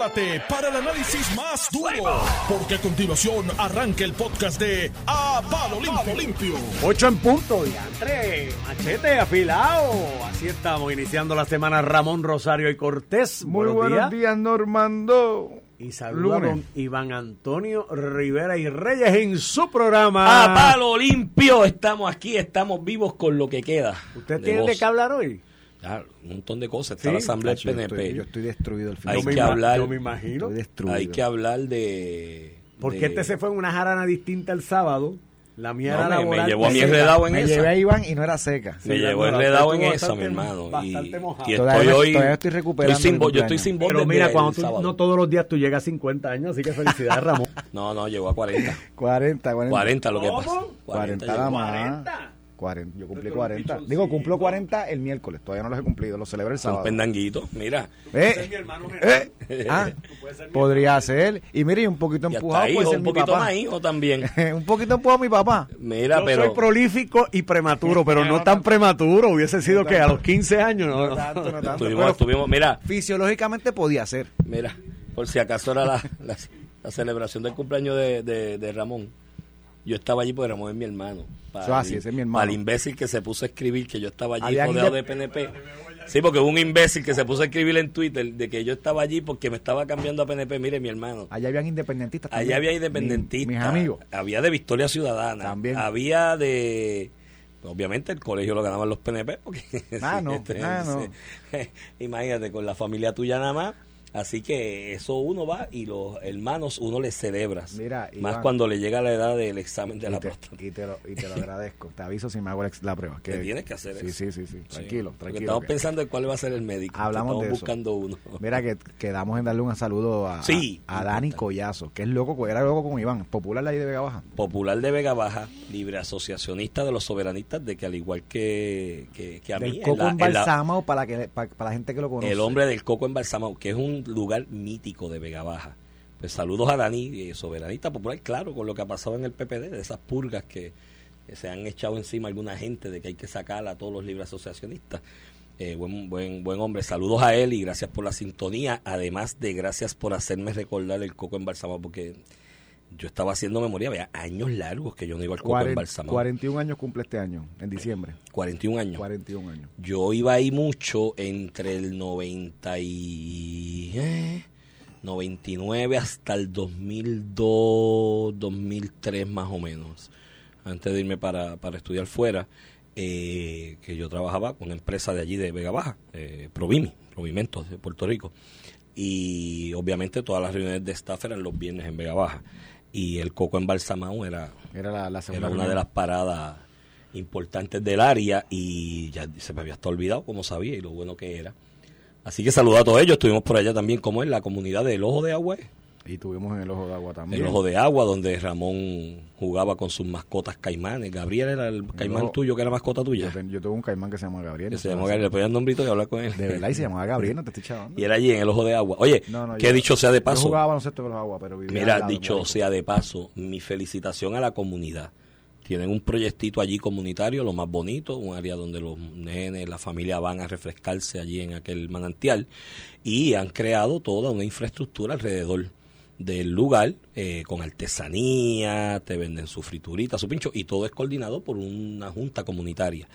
prepárate para el análisis más duro, porque a continuación arranca el podcast de A Palo Limpio. Limpio. 8 en punto, diantre, machete afilado. Así estamos, iniciando la semana Ramón Rosario y Cortés. Muy buenos, días. Normando. Y saludos a don Iván Antonio Rivera y Reyes en su programa. A Palo Limpio, estamos aquí, estamos vivos con lo que queda. ¿Usted tiene de qué hablar hoy? Ah, un montón de cosas. Está la asamblea del PNP. Yo estoy, yo estoy destruido el Hay Yo me que ima- hablar. Yo me imagino. Estoy destruido. Hay que hablar de. Porque de- este se fue en una jarana distinta el sábado. La mía No, era me- me laboral. llevó a mí enredado en Me esa. llevé a Iván y no era seca. Me Sí, llevó enredado en esa, mi hermano. Y, bastante mojado. y Todavía estoy no- hoy. todavía estoy recuperando estoy sin yo estoy sin voz Pero mira, cuando tú, sábado. no todos los días tú llegas a 50 años, así que felicidades, Ramón. No, no, llegó a 40. 40, 40. 40 lo que pasa. 40 llegó. nada más. 40. Yo cumplí 40. Digo, cumplo 40 el miércoles. Todavía no los he cumplido. Los celebro el sábado. pendanguitos. Mira. Eh, eh, ah, podría ser. Y mire, y un poquito empujado hijo, puede ser un mi poquito papá. más hijo también. un poquito empujado mi papá. Mira, Yo pero. soy prolífico y prematuro, pero no tan prematuro. Hubiese sido que a los 15 años. No, No no. tanto, no tanto. Estuvimos, Pero estuvimos, mira, fisiológicamente podía ser. Mira, por si acaso era la, la, la celebración del cumpleaños de, de, de Ramón. Yo estaba allí porque es mi hermano. Para Eso así, el- ese es mi hermano. Para el imbécil que se puso a escribir que yo estaba allí rodeado de PNP. Sí, porque hubo un imbécil que se puso a escribir en Twitter de que yo estaba allí porque me estaba cambiando a PNP. Mire, mi hermano. Allá habían independentistas. Allá había Mi- independentistas. Mis amigos. Había de Victoria Ciudadana. También. Había de. Obviamente el colegio lo ganaban los PNP. Porque, Ah, no, ah, no. imagínate, con la familia tuya nada más. Así que eso uno va y los hermanos uno les celebras. Mira, más Iván. cuando le llega la edad del examen de la te, próstata. y te lo, y te lo agradezco. Te aviso si me hago la, la prueba. Que tienes que hacer sí, eso. Sí, sí, sí. Tranquilo, Sí, porque tranquilo. Estamos que- pensando en cuál va a ser el médico. Hablamos estamos de eso. buscando uno. Mira que quedamos en darle un saludo a, Sí. a, a Dani Collazo, que es loco, era loco con Iván, popular la ahí de Vega Baja. Popular de Vega Baja, libre asociacionista de los soberanistas, de que al igual que, que, que a mí, Del en coco la- en la- embalsamado para, que, para, para la gente que lo conoce. El hombre del coco embalsamado, que es un lugar mítico de Vega Baja. Pues saludos a Dani, eh, soberanista popular, claro, con lo que ha pasado en el PPD, de esas purgas que, se han echado encima alguna gente de que hay que sacar a todos los libres asociacionistas. Eh, buen, buen, buen hombre, saludos a él y gracias por la sintonía, además de gracias por hacerme recordar el coco embalsamado, porque yo estaba haciendo memoria, había años largos que yo no iba al coco Cuaren- embalsamado. 41 años cumple este año, en diciembre. 41 años. 41 años. Yo iba ahí mucho entre el 90 y... eh, 99 hasta el 2002, 2003 más o menos. Antes de irme para, para estudiar fuera, eh, que yo trabajaba con una empresa de allí de Vega Baja, eh, Provimi, Provimentos de Puerto Rico. Y obviamente todas las reuniones de staff eran los viernes en Vega Baja. Y el coco embalsamado era Era la, la era una de las paradas importantes del área y ya se me había hasta olvidado como sabía y lo bueno que era. Así que saludo a todos ellos. Estuvimos por allá también, como en la comunidad del Ojo de Agua. Y tuvimos en el Ojo de Agua también. El Ojo de Agua, donde Ramón jugaba con sus mascotas caimanes. Gabriel era el caimán tuyo, que era mascota Yo, tuya. ten- yo tuve un caimán que se llama Gabriel. Que se hace- Gabriel. Le ponía el nombrito y hablar con él. De verdad, y se llamaba Gabriel, no te estoy chavando. Y era allí en el Ojo de Agua. Oye, No, no, que yo- dicho sea de Yo paso. jugaba baloncesto con los aguas, pero vivía Mira, dicho sea de paso, mi felicitación a la comunidad. Tienen un proyectito allí comunitario, lo más bonito, un área donde los nenes, la familia van a refrescarse allí en aquel manantial y han creado toda una infraestructura alrededor del lugar eh, con artesanía, te venden su friturita, su pincho y todo es coordinado por una junta comunitaria.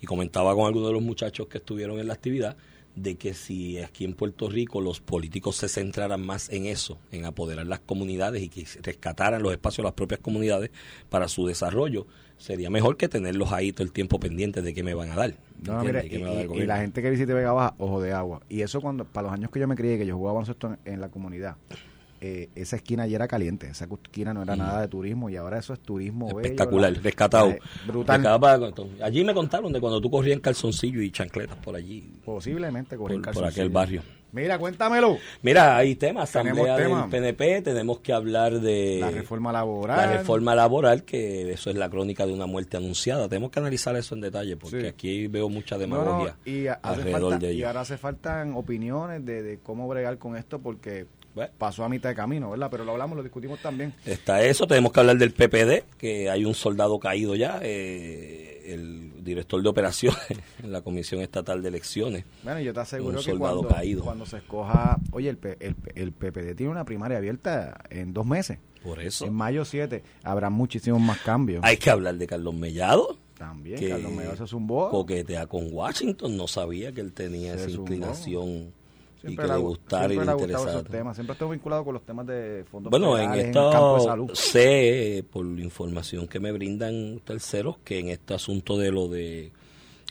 Y comentaba con algunos de los muchachos que estuvieron en la actividad de que si aquí en Puerto Rico los políticos se centraran más en eso, en apoderar las comunidades y que rescataran los espacios de las propias comunidades para su desarrollo, sería mejor que tenerlos ahí todo el tiempo pendientes de qué me van a dar. No, ¿entiendes? mira, ¿De qué y, a dar y- la gente que visite Vega Baja, ojo de agua. Y eso cuando, para los años que yo me crié, que yo jugaba baloncesto en, en la comunidad, eh, esa esquina allí era caliente. Esa esquina no era nada de turismo y ahora eso es turismo bello, Espectacular, la- rescatado. brutal. Rescatado para- allí me contaron de cuando tú corrías en calzoncillo y chancletas por allí, Posiblemente por, por calzoncillo. aquel barrio. Mira, cuéntamelo. Mira, hay temas, Tenemos asamblea tema. del PNP, tenemos que hablar de la reforma laboral. la reforma laboral, que eso es la crónica de una muerte anunciada. Tenemos que analizar eso en detalle, porque Sí. aquí veo mucha No, no, demagogia y, alrededor falta- de y ello. ahora hace faltan opiniones de, de cómo bregar con esto porque Bueno. pasó a mitad de camino, ¿verdad? Pero lo hablamos, lo discutimos también. Está eso, tenemos que hablar del PPD, que hay un soldado caído ya. eh, el director de operaciones en la Comisión Estatal de Elecciones. Bueno, yo te aseguro Un que cuando, caído. cuando se escoja, oye, el, el, el PPD tiene una primaria abierta en dos meses. Por eso En mayo 7 habrá muchísimos más cambios. hay que hablar de Carlos Mellado, También, que Carlos Mellado se zumbó. coquetea con Washington. No sabía que él tenía Se esa zumbó. inclinación y que le, gustara y le interesara. temas. Siempre estuvo vinculado con los temas de fondos Bueno, en federales, de esto sé, por la información que me brindan terceros, que en este asunto de lo de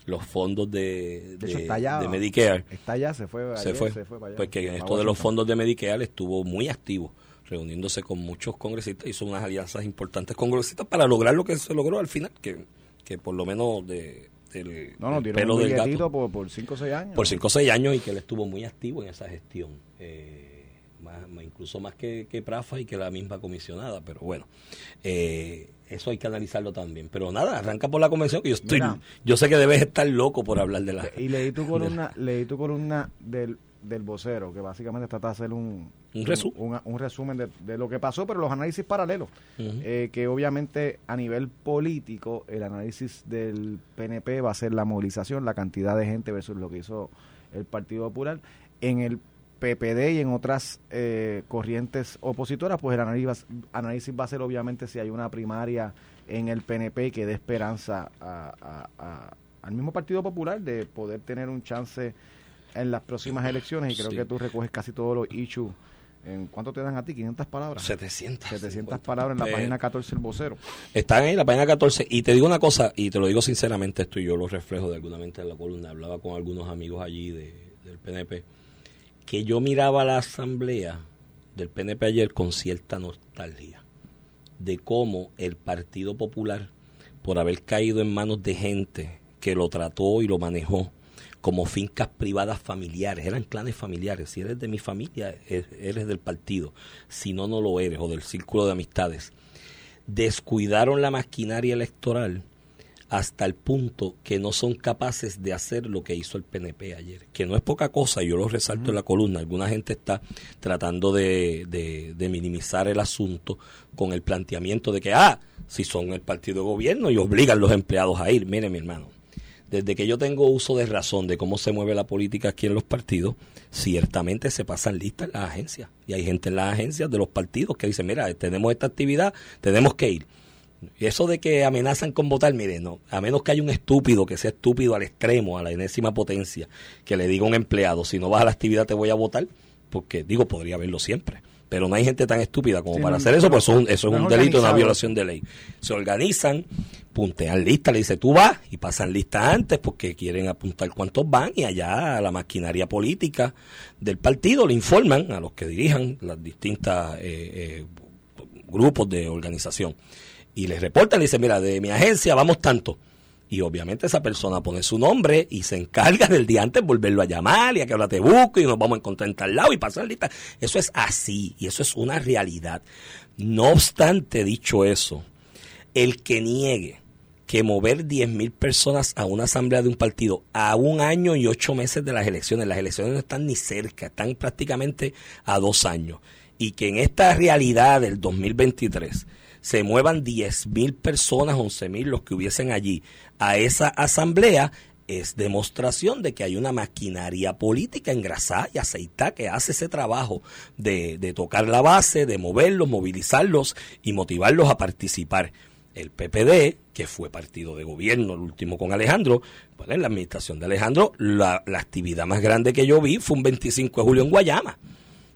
los fondos de, De hecho, está allá. de Medicare, Está allá, se fue. se ayer, fue. para allá, Pues que en esto de los fondos de Medicare estuvo muy activo, reuniéndose con muchos congresistas, hizo unas alianzas importantes con congresistas para lograr lo que se logró al final, que, que por lo menos de, del No, no, tiró pelo un del gato por, por 5 o 6 años. por 5 o 6 años y que él estuvo muy activo en esa gestión. eh, más, incluso más que, que Prafa y que la misma comisionada, pero bueno, eh, eso hay que analizarlo también. Pero nada, arranca por la convención que yo estoy, Mira. yo sé que debes estar loco por hablar de la... Y leí tu columna, leí tu columna del, del vocero, que básicamente trata de hacer un, Un resu- un, un resumen de, de lo que pasó, pero los análisis paralelos. Eh, que obviamente a nivel político, el análisis del PNP va a ser la movilización, la cantidad de gente versus lo que hizo el Partido Popular. En el PPD y en otras eh, corrientes opositoras, pues el análisis, va- análisis va a ser obviamente si hay una primaria en el PNP que dé esperanza a- a- a- al mismo Partido Popular de poder tener un chance en las próximas elecciones y creo Sí. que tú recoges casi todos los issues. ¿En cuánto te dan a ti? ¿500 palabras? 700. 700 palabras en la Eh, página 14 del vocero. Están ahí en la página 14 y te digo una cosa, y te lo digo sinceramente, esto yo lo reflejo de alguna mente en la columna, hablaba con algunos amigos allí de, del PNP, que yo miraba la asamblea del PNP ayer con cierta nostalgia de cómo el Partido Popular, por haber caído en manos de gente que lo trató y lo manejó como fincas privadas familiares, eran clanes familiares, si eres de mi familia, e- eres del partido, si no, no lo eres, o del círculo de amistades. Descuidaron la maquinaria electoral hasta el punto que no son capaces de hacer lo que hizo el PNP ayer, que no es poca cosa, yo lo resalto en la columna, alguna gente está tratando de, de- de minimizar el asunto con el planteamiento de que, ah, si son el partido de gobierno y obligan los empleados a ir, mire mi hermano, desde que yo tengo uso de razón de cómo se mueve la política aquí en los partidos, ciertamente se pasan listas en las agencias. Y hay gente en las agencias de los partidos que dice, mira, tenemos esta actividad, tenemos que ir. Y eso de que amenazan con votar, mire, no, a menos que haya un estúpido que sea estúpido al extremo, a la enésima potencia, que le diga a un empleado, si no vas a la actividad te voy a votar, porque digo, podría haberlo siempre. Pero no hay gente tan estúpida como Sí, para no, hacer eso, pues eso, es un- eso es un delito, una violación de ley. Se organizan, puntean listas, le dice tú vas y pasan listas antes porque quieren apuntar cuántos van y allá la maquinaria política del partido le informan a los que dirijan las distintas eh, eh, grupos de organización y les reportan, le dicen, mira, de mi agencia vamos tanto. Y obviamente esa persona pone su nombre y se encarga del día antes volverlo a llamar y a que ahora te busco y nos vamos a encontrar en tal lado y pasar lista. Eso es así y eso es una realidad. No obstante, dicho eso, el que niegue que mover 10.000 personas a una asamblea de un partido a un año y ocho meses de las elecciones, las elecciones no están ni cerca, están prácticamente a dos años, y que en esta realidad del 2023 se muevan 10.000 personas, 11.000 los que hubiesen allí a esa asamblea, es demostración de que hay una maquinaria política engrasada y aceitada que hace ese trabajo de, de tocar la base, de moverlos, movilizarlos y motivarlos a participar. El PPD, que fue partido de gobierno, el último con Alejandro, en la administración de Alejandro, la, la actividad más grande que yo vi fue un 25 de julio en Guayama.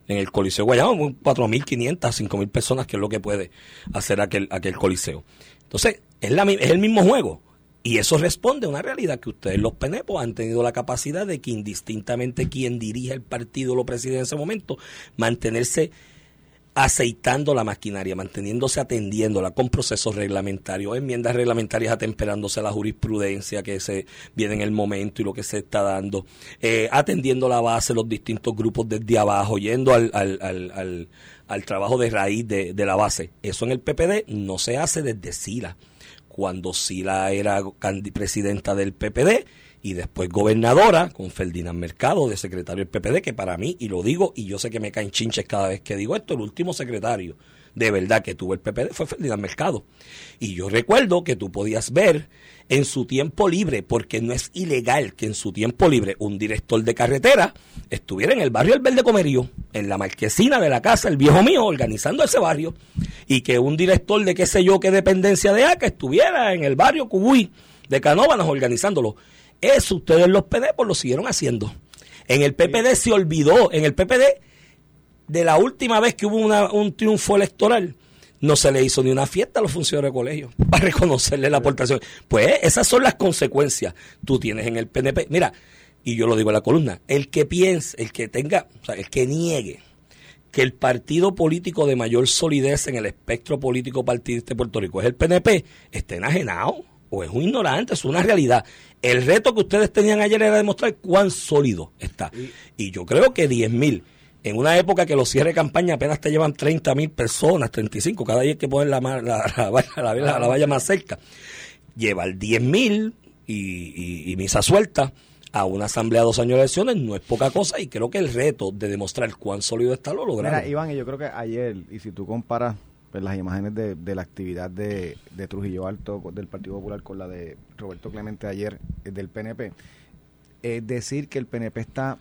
En el Coliseo Guayama, un 4.500, 5.000 personas, que es lo que puede hacer aquel, aquel Coliseo. Entonces, es, la, es el mismo juego. Y eso responde a una realidad que ustedes, los penepos, han tenido la capacidad de que indistintamente quien dirige el partido lo preside en ese momento, mantenerse aceitando la maquinaria, manteniéndose atendiéndola con procesos reglamentarios, enmiendas reglamentarias atemperándose a la jurisprudencia que se viene en el momento y lo que se está dando, eh, atendiendo la base, los distintos grupos desde abajo, yendo al, al, al, al, al trabajo de raíz de, de la base. Eso en el PPD no se hace desde SILA. Cuando SILA era presidenta del PPD, y después gobernadora con Ferdinand Mercado de secretario del PPD, que para mí, y lo digo, y yo sé que me caen chinches cada vez que digo esto, el último secretario de verdad que tuvo el PPD fue Ferdinand Mercado. Y yo recuerdo que tú podías ver en su tiempo libre, porque no es ilegal que en su tiempo libre un director de carretera estuviera en el barrio El Verde Comerío, en la marquesina de la casa, el viejo mío, organizando ese barrio, y que un director de qué sé yo qué dependencia de ACA estuviera en el barrio Cubuy de Canóvanas organizándolo. Eso ustedes los PD pues lo siguieron haciendo. En el PPD se olvidó, en el PPD de la última vez que hubo un triunfo electoral, no se le hizo ni una fiesta a los funcionarios de colegio para reconocerle la aportación. Pues esas son las consecuencias. Tú tienes en el PNP, mira, y yo lo digo en la columna, el que piense, el que tenga, o sea, el que niegue que el partido político de mayor solidez en el espectro político partidista de Puerto Rico es el PNP, está enajenado o es un ignorante, es una realidad. El reto que ustedes tenían ayer era demostrar cuán sólido está. Y yo creo que 10 mil en una época que los cierres de campaña apenas te llevan 30 mil personas, 35, cada día hay que poner la, la, la, valla más cerca, llevar 10 mil y, y, misa suelta a una asamblea de dos años de elecciones no es poca cosa y creo que el reto de demostrar cuán sólido está lo lograron. Mira, Iván, y yo creo que ayer, y si tú comparas pues, las imágenes de, de la actividad de, de, Trujillo Alto del Partido Popular con la de Roberto Clemente ayer eh, del PNP, es decir que el PNP está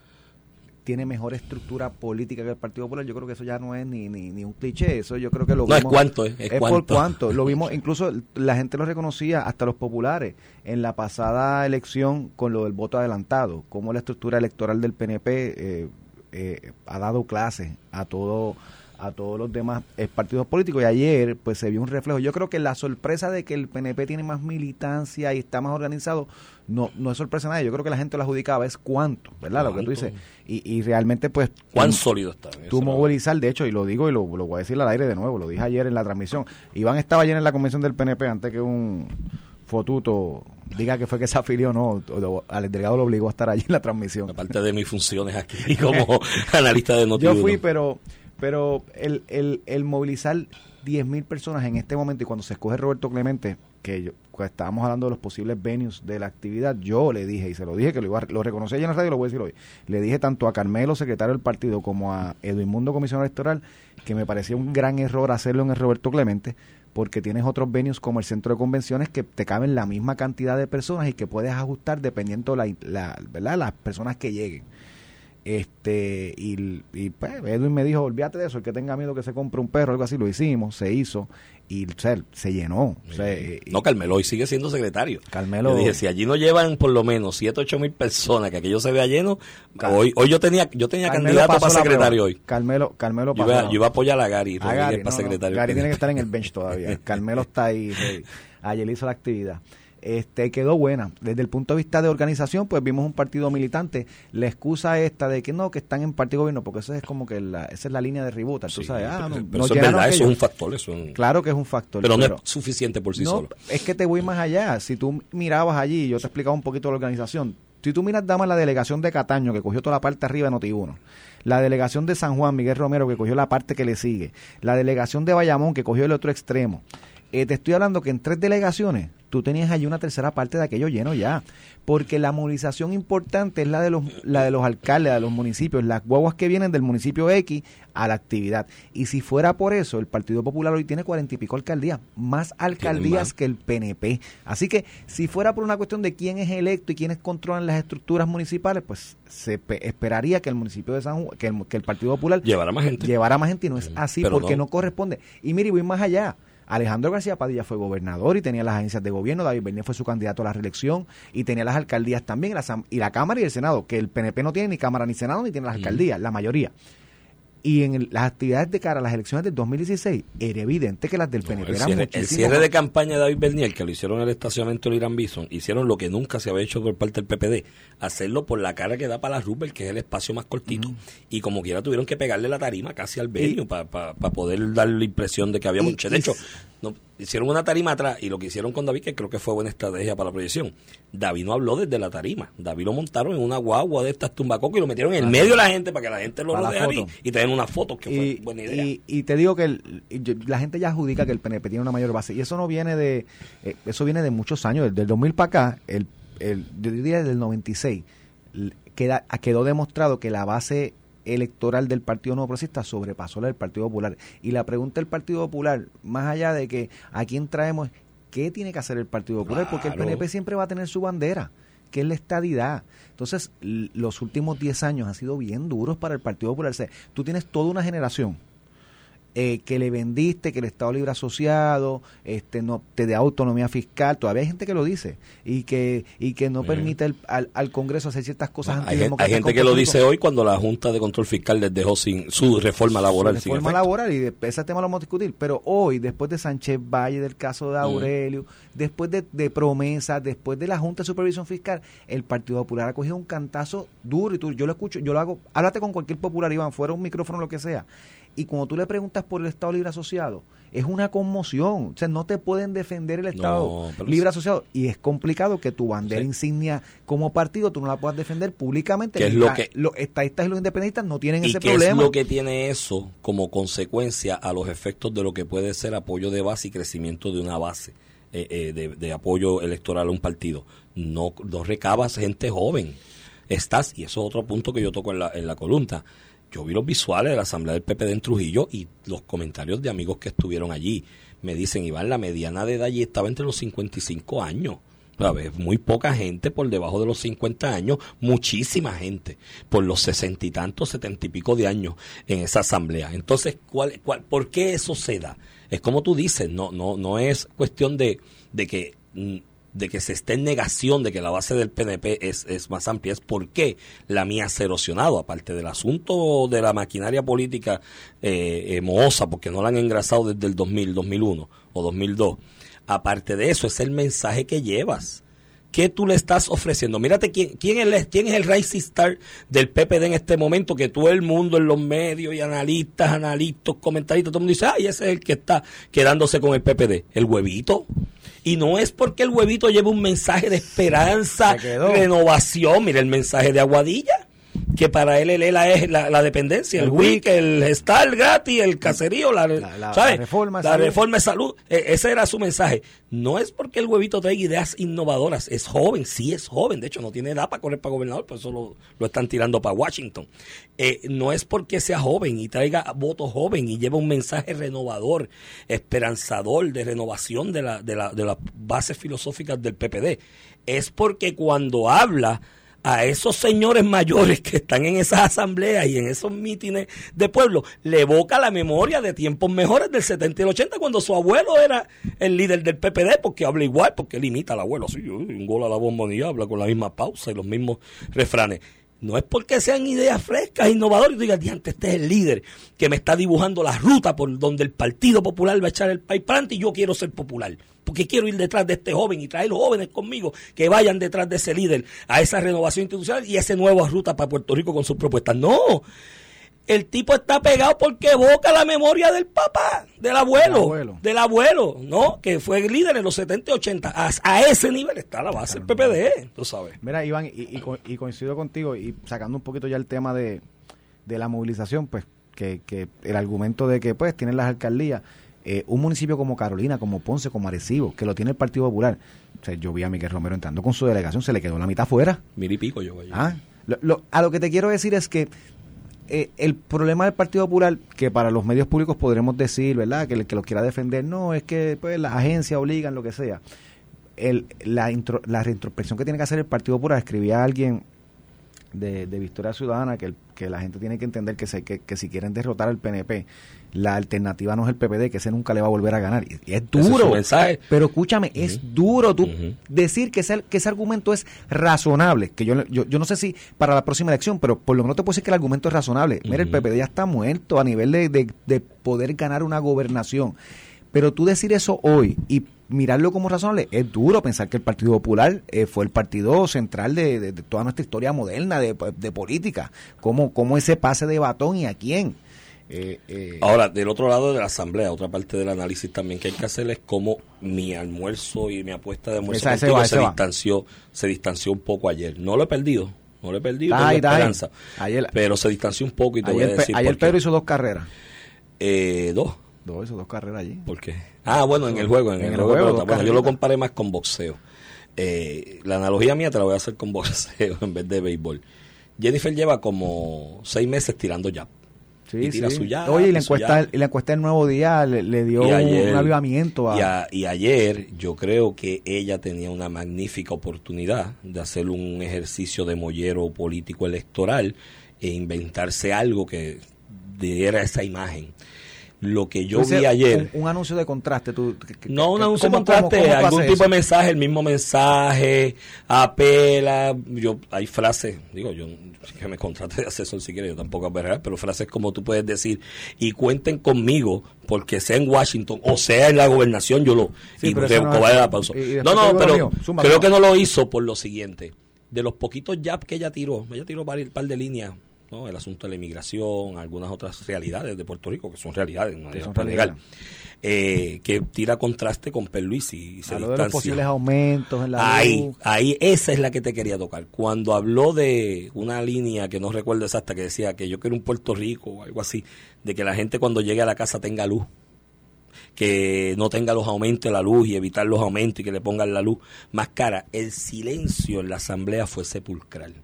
tiene mejor estructura política que el Partido Popular, yo creo que eso ya no es ni, ni, un cliché, eso yo creo que lo no, es cuánto, es, es, por cuánto, lo vimos, incluso la gente lo reconocía, hasta los populares, en la pasada elección con lo del voto adelantado, cómo la estructura electoral del PNP eh, eh, ha dado clase a todo a todos los demás eh, partidos políticos y ayer pues se vio un reflejo. Yo creo que la sorpresa de que el PNP tiene más militancia y está más organizado no no es sorpresa nadie. Yo creo que la gente lo adjudicaba es cuánto, ¿verdad? Lo que tú dices. Y, y realmente pues... ¿Cuán sólido está? Tú movilizar, de hecho, y lo digo y lo, lo, voy a decir al aire de nuevo, lo dije ayer en la transmisión. Iván estaba ayer en la convención del PNP antes que un fotuto diga que fue que se afilió no, al delegado lo obligó a estar allí en la transmisión. Aparte de mis funciones aquí como analista de noticias. Yo fui, pero pero el, el, el movilizar 10.000 personas en este momento y cuando se escoge Roberto Clemente, que yo, pues, estábamos hablando de los posibles venues de la actividad, yo le dije, y se lo dije, que lo, iba, lo reconocí ayer en la radio y lo voy a decir hoy, le dije tanto a Carmelo, secretario del partido, como a Edwin Mundo, comisionado electoral, que me parecía un gran error hacerlo en el Roberto Clemente, porque tienes otros venues como el centro de convenciones que te caben la misma cantidad de personas y que puedes ajustar dependiendo la, la, ¿verdad? las personas que lleguen. Este, y, y pues, Edwin me dijo, olvídate de eso, el que tenga miedo que se compre un perro, algo así, lo hicimos, se hizo, y se llenó. no, Carmelo hoy sigue siendo secretario. Carmelo. dije, si allí no llevan por lo menos 7, 8 mil personas, que aquello se vea lleno, hoy, hoy yo tenía, yo tenía candidato para secretario hoy. Carmelo, Carmelo yo iba, yo iba, a apoyar a Gary, a Gary para secretario. Gary tiene que estar en el bench todavía. Carmelo está ahí. Ayer hizo la actividad este quedó buena. Desde el punto de vista de organización, pues vimos un partido militante. La excusa esta de que no, que están en partido gobierno, porque eso es como que la, esa es la línea de ributa. sabes, ah, no, eso es verdad, eso es un factor. Eso Claro que es un factor. Pero, no es suficiente por sí solo. Es que te voy más allá. Si tú mirabas allí, yo te explicaba un poquito la organización. Si tú miras, dama, la delegación de Cataño, que cogió toda la parte arriba de Noti1, la delegación de San Juan, Miguel Romero, que cogió la parte que le sigue, la delegación de Bayamón, que cogió el otro extremo, eh, te estoy hablando que en tres delegaciones tú tenías allí una tercera parte de aquello lleno ya. Porque la movilización importante es la de los, la de los alcaldes, de los municipios, las guaguas que vienen del municipio X a la actividad. Y si fuera por eso, el Partido Popular hoy tiene cuarenta y pico alcaldías, más alcaldías que el PNP. Así que si fuera por una cuestión de quién es electo y quiénes controlan las estructuras municipales, pues se esperaría que el municipio de San Juan, que el, que el Partido Popular llevara más gente. Llevara más gente y no es así porque no. no corresponde. Y mire, voy más allá Alejandro García Padilla fue gobernador y tenía las agencias de gobierno, David Bernier fue su candidato a la reelección y tenía las alcaldías también, y la Cámara y el Senado, que el PNP no tiene ni Cámara ni Senado ni tiene las alcaldías, la mayoría. Y en las actividades de cara a las elecciones del 2016, era evidente que las del PNP eran cierre, El cierre de campaña de David Bernier, que lo hicieron en el estacionamiento de Irán Bison, hicieron lo que nunca se había hecho por parte del PPD, hacerlo por la cara que da para la Rubel, que es el espacio más cortito. Y como quiera tuvieron que pegarle la tarima casi al venio para poder dar la impresión de que había mucho. De hecho, no, hicieron una tarima atrás y lo que hicieron con David, que creo que fue buena estrategia para la proyección. David no habló desde la tarima. David lo montaron en una guagua de estas tumbacocos y lo metieron en el medio de la gente para que la gente lo rodea y, y tener una foto, que fue buena idea. Y, te digo que la gente ya adjudica que el PNP tiene una mayor base. Y eso no viene de. Eh, eso viene de muchos años. Del 2000 para acá, el, el, yo diría desde el 96, queda, quedó demostrado que la base electoral del Partido Nuevo Progresista sobrepasó la del Partido Popular. Y la pregunta del Partido Popular, más allá de que a quién traemos, ¿qué tiene que hacer el Partido Popular? Porque el PNP siempre va a tener su bandera que es la estadidad. Entonces, los últimos 10 años han sido bien duros para el Partido Popular. tú tienes toda una generación eh, que le vendiste, que el Estado Libre Asociado este, no te da autonomía fiscal, todavía hay gente que lo dice, y que y que no permite al, Congreso hacer ciertas cosas hay, hay gente que lo dice hoy cuando la Junta de Control Fiscal les dejó sin su reforma laboral. reforma laboral, y ese tema lo vamos a discutir, pero hoy, después de Sánchez Valle, del caso de Aurelio, después de, de promesas, después de la Junta de Supervisión Fiscal, el Partido Popular ha cogido un cantazo duro, y tú, yo lo escucho, yo lo hago, háblate con cualquier popular, Iván, fuera un micrófono, lo que sea, y cuando tú le preguntas por el Estado Libre Asociado, es una conmoción. O sea, no te pueden defender el Estado Libre Asociado. Y es complicado que tu bandera insignia como partido tú no la puedas defender públicamente. ¿Qué es lo que, los estadistas y los independentistas no tienen ese qué problema. es lo que tiene eso como consecuencia a los efectos de lo que puede ser apoyo de base y crecimiento de una base? Eh, eh, de, apoyo electoral a un partido. No, no recabas gente joven. Estás, y eso es otro punto que yo toco en la, en la columna, yo vi los visuales de la asamblea del PPD en Trujillo y los comentarios de amigos que estuvieron allí. Me dicen, Iván, la mediana de edad allí estaba entre los 55 años. Muy poca gente por debajo de los 50 años, muchísima gente por los sesenta y tantos, setenta y pico de años en esa asamblea. Entonces, ¿cuál, cuál, ¿por qué eso se da? Es como tú dices, no, no, no es cuestión de, de que mm, de que se esté en negación de que la base del PNP es, es más amplia, es porque la mía se ha erosionado, aparte del asunto de la maquinaria política eh, eh mohosa, porque no la han engrasado desde el 2000, 2001 o 2002. Aparte de eso, es el mensaje que llevas. ¿Qué tú le estás ofreciendo? Mírate quién, quién, es, quién es el Rising Star del PPD en este momento, que todo el mundo en los medios y analistas, analistas, comentaristas, todo el mundo dice, ay, ese es el que está quedándose con el PPD. El huevito. Y no es porque el huevito lleve un mensaje de esperanza, renovación. Mira el mensaje de Aguadilla que para él el es la, dependencia, el, WIC, el Star gratis, el caserío, la, reforma, la reforma de salud. E, ese era su mensaje. No es porque el huevito traiga ideas innovadoras, es joven, sí es joven, de hecho no tiene edad para correr para gobernador, por eso lo, están tirando para Washington. Eh, no es porque sea joven y traiga voto joven y lleva un mensaje renovador, esperanzador, de renovación de, la, de, la, de las bases filosóficas del PPD. Es porque cuando habla a esos señores mayores que están en esas asambleas y en esos mítines de pueblo, le evoca la memoria de tiempos mejores del 70 y el 80 cuando su abuelo era el líder del PPD porque habla igual, porque él imita al abuelo, así, un gol a la bombonilla, habla con la misma pausa y los mismos refranes. No es porque sean ideas frescas, innovadoras, y digas, diante, este es el líder que me está dibujando la ruta por donde el Partido Popular va a echar el país para adelante y yo quiero ser popular. Porque quiero ir detrás de este joven y traer los jóvenes conmigo que vayan detrás de ese líder a esa renovación institucional y esa nueva ruta para Puerto Rico con sus propuestas. No, el tipo está pegado porque evoca la memoria del papá, del abuelo, del abuelo, ¿no? Que fue el líder en los 70 y 80. A, ese nivel está la base del PPD, tú sabes. Mira, Iván, y, coincido contigo, y sacando un poquito ya el tema de, la movilización, pues que, el argumento de que pues tienen las alcaldías, eh, un municipio como Carolina, como Ponce, como Arecibo, que lo tiene el Partido Popular. O sea, yo vi a Miguel Romero entrando con su delegación, se le quedó la mitad fuera. Mil y pico yo. Ah, a lo que te quiero decir es que eh, el problema del Partido Popular, que para los medios públicos podremos decir, ¿verdad? Que el que lo quiera defender, no, es que pues, las agencias obligan, lo que sea. El, la, la reintrospección que tiene que hacer el Partido Popular, escribía alguien de, de Victoria Ciudadana que, que la gente tiene que entender que, se, que, si quieren derrotar al PNP, la alternativa no es el PPD, que ese nunca le va a volver a ganar. Y, es duro. Pero escúchame, es duro tú decir que ese, que ese argumento es razonable. Que yo, yo, yo, no sé si para la próxima elección, pero por lo menos te puedo decir que el argumento es razonable. Mira, el PPD ya está muerto a nivel de, de, de poder ganar una gobernación. Pero tú decir eso hoy y mirarlo como razonable, es duro pensar que el Partido Popular eh, fue el partido central de, toda nuestra historia moderna de, política. ¿Cómo, ¿Cómo, ese pase de batón y a quién? Eh, eh, Ahora, del otro lado de la asamblea, otra parte del análisis también que hay que hacer es cómo mi almuerzo y mi apuesta de almuerzo se, distanció, se distanció un poco ayer. No lo he perdido, no lo he perdido, esperanza. pero se distanció un poco y te voy a decir Ayer Pedro hizo dos carreras. dos Dos, dos carreras allí. ¿Por qué? Ah, bueno, en el juego, en, el, juego. bueno, yo lo comparé más con boxeo. Eh, la analogía mía te la voy a hacer con boxeo en vez de béisbol. Jennifer lleva como seis meses tirando jab. Sí, y tira sí. su jab, Oye, y la encuesta, y la encuesta del Nuevo Día le, le dio ayer- un avivamiento a... Y, a- y ayer yo creo que ella tenía una magnífica oportunidad de hacer un ejercicio de mollero político electoral e inventarse algo que diera esa imagen. Lo que yo vi ayer... Un, un anuncio de contraste. Tú, que- que- No, un que- anuncio de ¿cómo- contraste, cómo- cómo tú algún tipo de mensaje, el mismo mensaje, apela, yo hay frases, digo, yo que me contrate de asesor si quiere, yo tampoco verdad, pero frases como tú puedes decir, y cuenten conmigo, porque sea en Washington o sea en la gobernación, yo lo, Sí, y eso no dar la pausa. y- y después No, no, pero mío, creo que no lo hizo por lo siguiente, de los poquitos jabs que ella tiró, ella tiró un par de líneas, ¿no? el asunto de la inmigración, algunas otras realidades de Puerto Rico, que son realidades, no Que es son realidades. eh, que tira contraste con Perluisi y se A lo de los distancia. posibles aumentos en la Ahí, luz. ahí, esa es la que te quería tocar. Cuando habló de una línea que no recuerdo exacta, que decía que yo quiero un Puerto Rico o algo así, de que la gente cuando llegue a la casa tenga luz, que no tenga los aumentos de la luz y evitar los aumentos y que le pongan la luz más cara. El silencio en la asamblea fue sepulcral.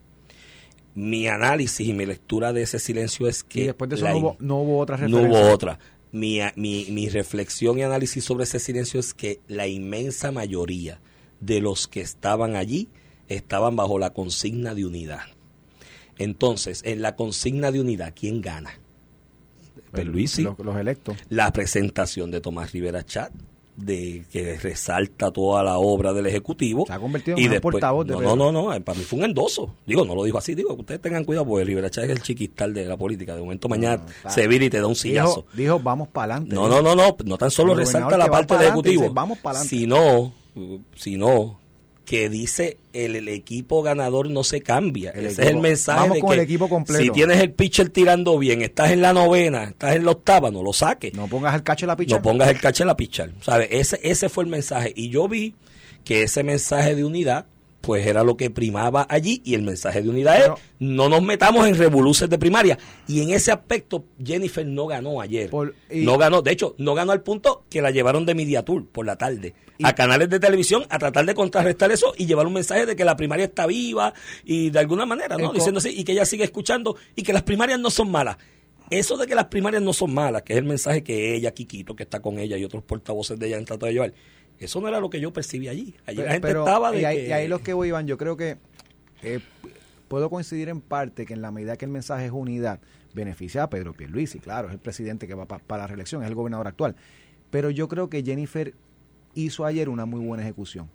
Mi análisis y mi lectura de ese silencio es que... Y después de eso no hubo, no hubo otra no referencia. hubo otra. Mi, mi, mi reflexión y análisis sobre ese silencio es que la inmensa mayoría de los que estaban allí estaban bajo la consigna de unidad. Entonces, en la consigna de unidad, ¿quién gana? Perluisi. Los, los electos. La presentación de Tomás Rivera Chat, de que resalta toda la obra del Ejecutivo. Se ha convertido en y un después, portavoz de no, no, no, no, para mí fue un endoso. Digo, no lo dijo así, digo, ustedes tengan cuidado porque Rivera Chat es el chiquistal de la política. De momento mañana no, se vira y te da un sillazo. Dijo, dijo, vamos para adelante. No, no, no, no, no tan solo resalta la que parte del Ejecutivo, dice, "Vamos pa'lante". sino, sino que dice el, el equipo ganador no se cambia. El Ese es el mensaje vamos de con que el equipo completo. si tienes el pitcher tirando bien, estás en la novena, estás en la octava, no lo saques. No pongas el cacho en la picha. No pongas el caché en la pichar. ¿sabes? Ese, ese fue el mensaje. Y yo vi que ese mensaje de unidad, pues era lo que primaba allí. Y el mensaje de unidad Pero- es, no nos metamos en revoluces de primaria. Y en ese aspecto, Jennifer no ganó ayer. Por- y- no ganó. De hecho, no ganó al punto que la llevaron de Media Tour por la tarde. Y- a canales de televisión a tratar de contrarrestar eso y llevar un mensaje de que la primaria está viva y de alguna manera, ¿no? así, y que ella sigue escuchando y que las primarias no son malas. Eso de que las primarias no son malas, que es el mensaje que ella, Kikito, que está con ella y otros portavoces de ella han tratado de llevar, eso no era lo que yo percibí allí. Allí la gente Pero- estaba de y, ahí, que- y ahí los que voy, Iván, yo creo que eh, puedo coincidir en parte que en la medida que el mensaje es unidad, beneficia a Pedro Pierluisi, claro, es el presidente que va para la reelección, es el gobernador actual. Pero yo creo que Jennifer hizo ayer una muy buena ejecución.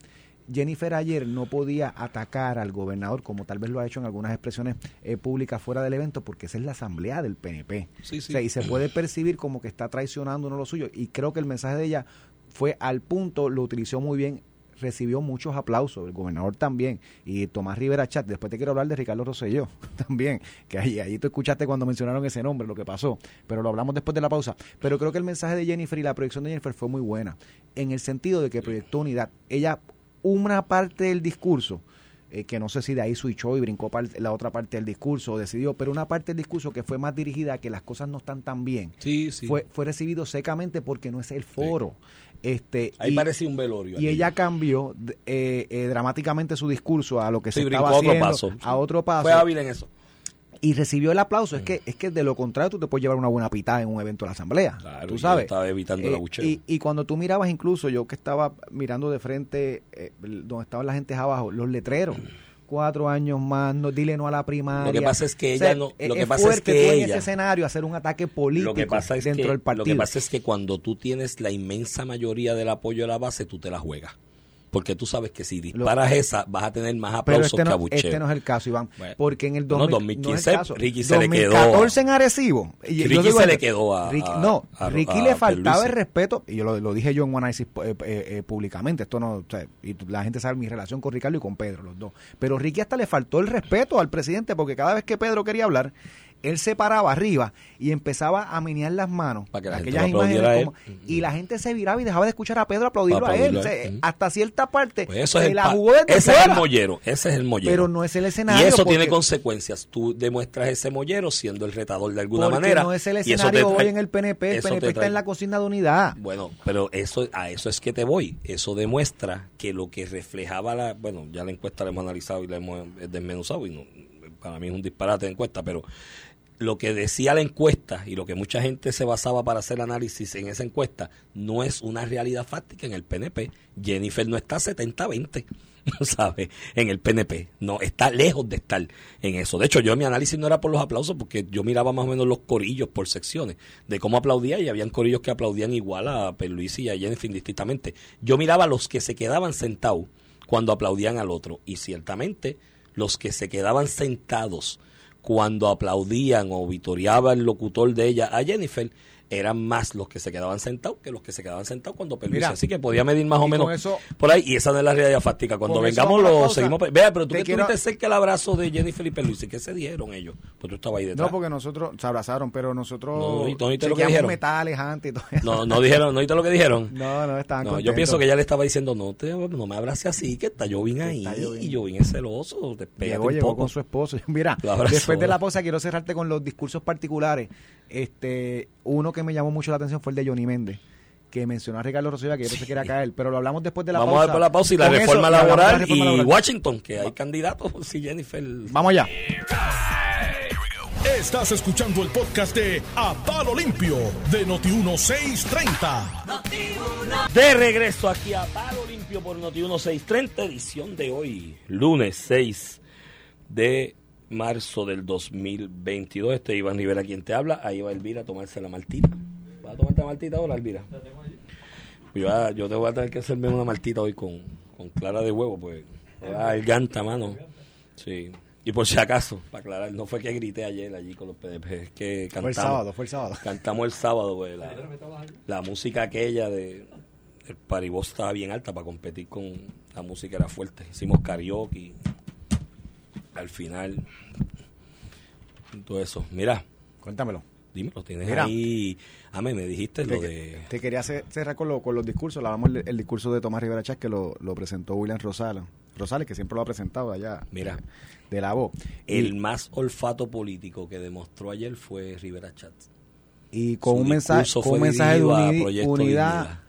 Jennifer ayer no podía atacar al gobernador como tal vez lo ha hecho en algunas expresiones eh, públicas fuera del evento porque esa es la asamblea del PNP. Sí, sí. O sea, y se puede percibir como que está traicionando uno lo suyo y creo que el mensaje de ella fue al punto, lo utilizó muy bien, recibió muchos aplausos, el gobernador también, y Tomás Rivera Chat, después te quiero hablar de Ricardo Rosselló también, que ahí, ahí tú escuchaste cuando mencionaron ese nombre, lo que pasó, pero lo hablamos después de la pausa. Pero creo que el mensaje de Jennifer y la proyección de Jennifer fue muy buena, en el sentido de que proyectó unidad. Ella, una parte del discurso, eh, que no sé si de ahí switchó y brincó la otra parte del discurso, o decidió, pero una parte del discurso que fue más dirigida a que las cosas no están tan bien, Sí, sí. fue, fue recibido secamente porque no es el foro. Este, Ahí y, parecía un velorio. y ella cambió eh, eh, dramáticamente su discurso a lo que Sí, se estaba a otro haciendo, paso. a otro paso Fue hábil en eso. Y recibió el aplauso. Es que es que de lo contrario tú te puedes llevar una buena pitada en un evento de la asamblea. Claro, tú sabes. estaba evitando el Eh, y, y cuando tú mirabas incluso yo que estaba mirando de frente eh, donde estaban la gente abajo, los letreros. Cuatro años más, no, dile no a la primaria. Lo que pasa es que O sea, ella no- es- lo que es pasa es que tú en ella- ese escenario hacer un ataque político Lo que pasa es dentro que, del partido. Lo que pasa es que cuando tú tienes la inmensa mayoría del apoyo de la base, tú te la juegas. Porque tú sabes que si disparas esa, vas a tener más aplausos este que no, abucheo. este no es el caso, Iván. Bueno. porque en el Bueno, 2000 no es el 2015 caso. Ricky se le quedó 2014 en Arecibo. y Ricky digo se le quedó a- Ricky- no, a- Ricky a le faltaba el respeto. Y yo lo, lo dije yo en un análisis eh, eh, eh, públicamente. Esto no. o sea, y la gente sabe mi relación con Ricardo y con Pedro, los dos. Pero Ricky hasta le faltó el respeto al presidente porque cada vez que Pedro quería hablar. Él se paraba arriba y empezaba a menear las manos. Para que la gente aquellas a él. como- y la gente se viraba y dejaba de escuchar a Pedro aplaudirlo a él. hasta cierta parte Pues eso es el la jugó desde ese es el mollero, ese es el mollero. Pero no es el escenario. y eso porque- tiene consecuencias. Tú demuestras ese mollero siendo el retador de alguna porque manera. no es el escenario trae- hoy en el PNP. El PNP está en la consigna de unidad. Bueno, pero eso a eso es que te voy. Eso demuestra que lo que reflejaba la, bueno, ya la encuesta la hemos analizado y la hemos desmenuzado y no, para mí es un disparate de encuesta, pero lo que decía la encuesta y lo que mucha gente se basaba para hacer análisis en esa encuesta no es una realidad fáctica en el PNP. Jennifer no está 70-20, ¿sabes? En el PNP. No, está lejos de estar en eso. De hecho, yo mi análisis no era por los aplausos porque yo miraba más o menos los corillos por secciones de cómo aplaudía y habían corillos que aplaudían igual a Perluisi y a Jennifer indistintamente. Yo miraba los que se quedaban sentados cuando aplaudían al otro y ciertamente los que se quedaban sentados cuando aplaudían o vitoreaba el locutor de ella a Jennifer, eran más los que se quedaban sentados que los que se quedaban sentados cuando Perluisi. Así que podía medir más o menos por ahí. Y esa no es la realidad fáctica. Cuando vengamos lo seguimos. Vea, pero tú que quiero... tuviste cerca el abrazo de Jennifer y Perluisi. ¿Qué se dieron ellos? Pues tú estabas ahí detrás. No, porque nosotros se abrazaron, pero nosotros no, no, lo que dijeron. metales antes y todo No, no dijeron, ¿no lo que dijeron? No, no, estaban no, Yo pienso que ella le estaba diciendo, no, te, no me abrace así, que está yo bien ahí. Y yo bien celoso. Llegó, llegó con su esposo. Mira, después de la pausa quiero cerrarte con los discursos particulares. Este, uno que me llamó mucho la atención fue el de Johnny Méndez que mencionó a Ricardo Rosselló que no se quiera caer, pero lo hablamos después de la Vamos pausa. Vamos a ver por la pausa y la reforma laboral y Washington, que hay candidatos, sí, Jennifer. Vamos allá. Estás escuchando el podcast de A Palo Limpio de Noti1630. De regreso aquí a Palo Limpio por Noti1630, edición de hoy, lunes 6 de marzo del 2022. Este Iván Rivera quien te habla. Ahí va Elvira a tomarse la maltita. ¿Vas a tomarte la maltita ahora, Elvira? Tengo allí. Yo, yo te voy a tener que hacerme una maltita hoy con, con clara de huevo, pues. Ah, el ganta, mano. Sí. Y por si acaso, para aclarar, no fue que grité ayer allí con los PDP, es que cantamos. Fue el sábado, fue el sábado. Cantamos el sábado, pues. La, la música aquella de. El paribos estaba bien alta para competir con. La música era fuerte. Hicimos karaoke al final, todo eso. Mira. Cuéntamelo. Dímelo, tienes ahí. Ah, me dijiste lo de. Te quería cerrar con, con los discursos. Hablamos el, el discurso de Tomás Rivera Chávez que lo, presentó William Rosales. Rosales, que siempre lo ha presentado allá. Mira. De, la voz. El más olfato político que demostró ayer fue Rivera Chávez. Y con un mensaje, con un mensaje de unidad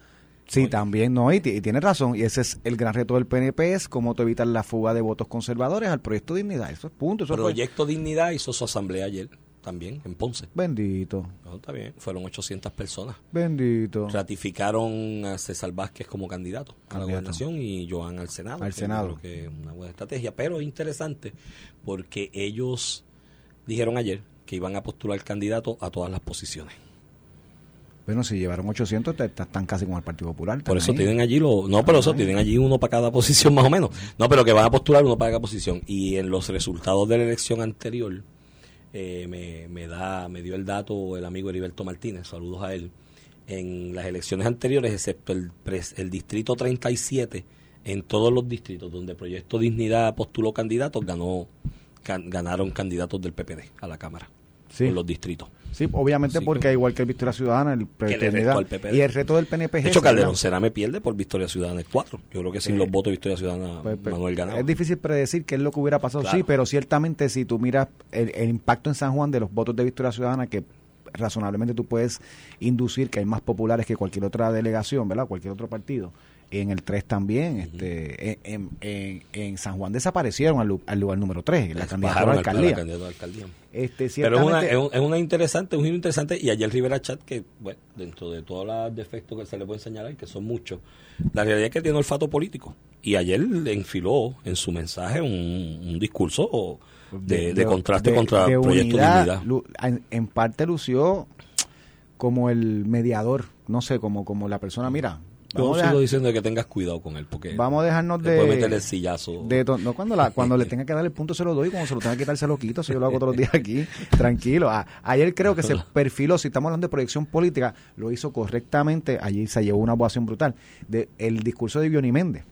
Sí, también, no, y, tiene razón, y ese es el gran reto del PNP, es cómo te evitar la fuga de votos conservadores al Proyecto Dignidad, eso es punto. Eso Proyecto Dignidad hizo su asamblea ayer, también, en Ponce. Bendito. No, está bien, fueron 800 personas. Bendito. Ratificaron a César Vázquez como candidato, a la gobernación y Joan al Senado. Al Senado. Creo que es una buena estrategia, pero es interesante porque ellos dijeron ayer que iban a postular candidato a todas las posiciones. Bueno, si llevaron 800, están casi como el Partido Popular. Por eso tienen allí lo, no, pero eso tienen allí uno para cada posición más o menos. No, pero que van a postular uno para cada posición. Y en los resultados de la elección anterior, eh, me, me, da, me dio el dato el amigo Heriberto Martínez, saludos a él. En las elecciones anteriores, excepto el, el distrito 37, en todos los distritos donde Proyecto Dignidad postuló candidatos, ganó, ganaron candidatos del PPD a la Cámara. En los distritos. Sí, obviamente porque igual que el Victoria Ciudadana, el y el reto del PNP es De hecho, Calderón será me pierde por Victoria Ciudadana el 4. Yo creo que sin los votos de Victoria Ciudadana pues, pues, Manuel ganaba. Es difícil predecir qué es lo que hubiera pasado, sí, pero ciertamente si tú miras el, el impacto en San Juan de los votos de Victoria Ciudadana que razonablemente tú puedes inducir que hay más populares que cualquier otra delegación, ¿verdad? Cualquier otro partido en el 3 también, este, en, en, en, San Juan desaparecieron al, lugar número 3, la candidatura a alcaldía. alcaldía. Este, Pero es una, es, una interesante, un giro interesante, y ayer Rivera Chat, que bueno, dentro de todos los defectos que se le puede señalar, que son muchos, la realidad es que tiene olfato político. Y ayer le enfiló en su mensaje un, discurso de, contraste contra el proyecto de unidad. En, en parte lució como el mediador, no sé, como, como la persona, mira, yo sigo diciendo que tengas cuidado con él, porque vamos a dejarnos de meterle el sillazo. no, cuando la, cuando le tenga que dar el punto se lo doy, cuando se lo tenga que quitar se lo quito, si yo lo hago todos los días aquí, tranquilo. ayer creo que se perfiló, si estamos hablando de proyección política, lo hizo correctamente, allí se llevó una ovación brutal. De, el discurso de Bioni Méndez,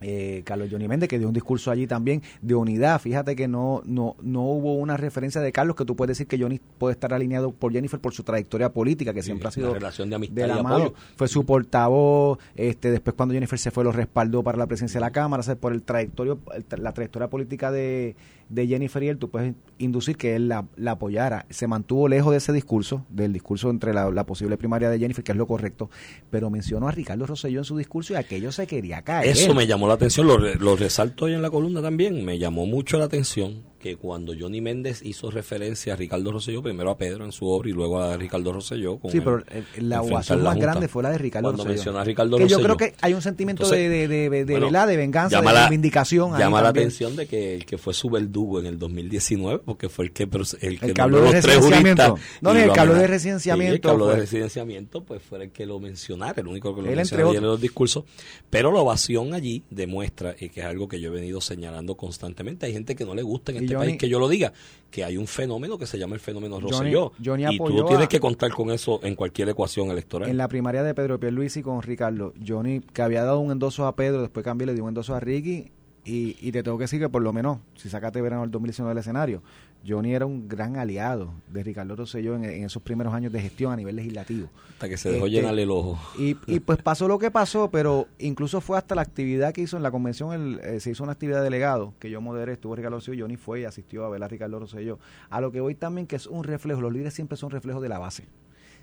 eh, Carlos Johnny Méndez, que dio un discurso allí también de unidad. Fíjate que no, no, no hubo una referencia de Carlos que tú puedes decir que Johnny puede estar alineado por Jennifer por su trayectoria política, que siempre ha sido relación de amistad y apoyo. Fue su portavoz, este, después cuando Jennifer se fue lo respaldó para la presidencia de la Cámara, por el trayectorio, la trayectoria política de, de Jennifer y él, tú puedes inducir que él la, apoyara. Se mantuvo lejos de ese discurso, del discurso entre la, la, posible primaria de Jennifer, que es lo correcto, pero mencionó a Ricardo Rosselló en su discurso y aquello se quería caer. Eso me llamó la atención, lo, lo resalto hoy en la columna también, me llamó mucho la atención que cuando Johnny Méndez hizo referencia a Ricardo Rosselló, primero a Pedro en su obra y luego a Ricardo Rosselló. Con sí, pero la ovación más grande fue la de Ricardo cuando Rosselló. menciona a Ricardo que Rosselló. yo creo que hay un sentimiento de, de, de, de, de, bueno, de venganza, de reivindicación. Llama la atención de que el que fue su verdugo en el 2019, porque fue el que, el que, el que habló de residenciamiento. No, el que habló de residenciamiento. El que habló de residenciamiento, pues fue el que lo mencionara, el único que lo mencionó en los discursos. Pero la ovación allí demuestra, y que es algo que yo he venido señalando constantemente, hay gente que no le gusta en este país que yo lo diga que hay un fenómeno que se llama el fenómeno Rosselló. Johnny, y tú tienes que contar con eso en cualquier ecuación electoral. En la primaria de Pedro Pierluisi con Ricardo, Johnny, que había dado un endoso a Pedro, después cambió le dio un endoso a Ricky, y, y, te tengo que decir que por lo menos, si sacaste verano del 2019 del escenario, Johnny era un gran aliado de Ricardo Rosselló en, en, esos primeros años de gestión a nivel legislativo. Hasta que se dejó este, llenar el ojo. Y, y, pues pasó lo que pasó, pero incluso fue hasta la actividad que hizo en la convención, el, eh, se hizo una actividad de delegado que yo moderé, estuvo Ricardo Rosselló, Johnny fue y asistió a ver a Ricardo Rosselló. A lo que voy también que es un reflejo, los líderes siempre son reflejos de la base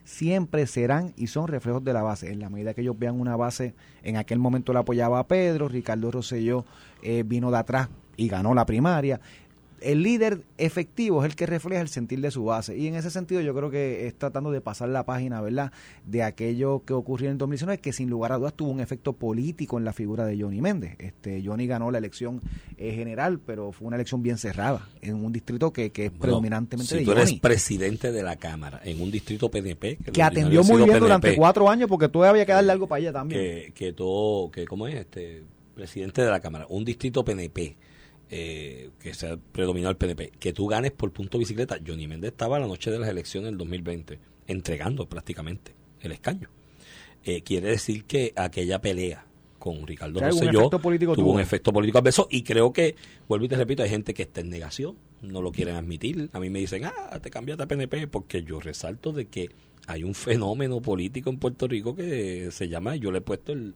siempre serán y son reflejos de la base. En la medida que ellos vean una base, en aquel momento la apoyaba Pedro, Ricardo Rosselló eh, vino de atrás y ganó la primaria. El líder efectivo es el que refleja el sentir de su base. Y en ese sentido yo creo que es tratando de pasar la página, ¿verdad? De aquello que ocurrió en el 2019, que sin lugar a dudas tuvo un efecto político en la figura de Johnny Méndez. Este, Johnny ganó la elección eh, general, pero fue una elección bien cerrada, en un distrito que, que es bueno, predominantemente si de tú Johnny. eres presidente de la Cámara, en un distrito PNP... Que, que atendió muy bien PNP, durante cuatro años, porque tú había que darle algo para ella también. Que, que todo, que ¿cómo es? este Presidente de la Cámara, un distrito PNP eh, que se ha predominado el PNP, que tú ganes por punto bicicleta. Johnny Méndez estaba la noche de las elecciones del 2020 entregando prácticamente el escaño. Eh, quiere decir que aquella pelea con Ricardo Rosselló tuvo, tuvo un efecto político adverso y creo que, vuelvo y te repito, hay gente que está en negación, no lo quieren admitir. A mí me dicen, ah, te cambiaste a PNP porque yo resalto de que hay un fenómeno político en Puerto Rico que se llama, yo le he puesto el,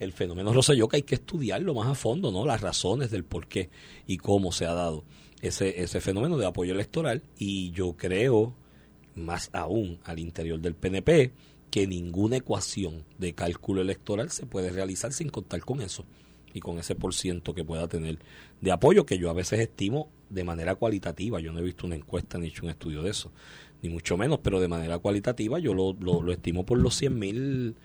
el fenómeno Rosselló que hay que estudiarlo más a fondo, ¿no? Las razones del por qué y cómo se ha dado ese, ese fenómeno de apoyo electoral y yo creo, más aún al interior del PNP, que ninguna ecuación de cálculo electoral se puede realizar sin contar con eso y con ese por ciento que pueda tener de apoyo que yo a veces estimo de manera cualitativa. Yo no he visto una encuesta ni hecho un estudio de eso, ni mucho menos, pero de manera cualitativa yo lo, lo, lo estimo por los 100 mil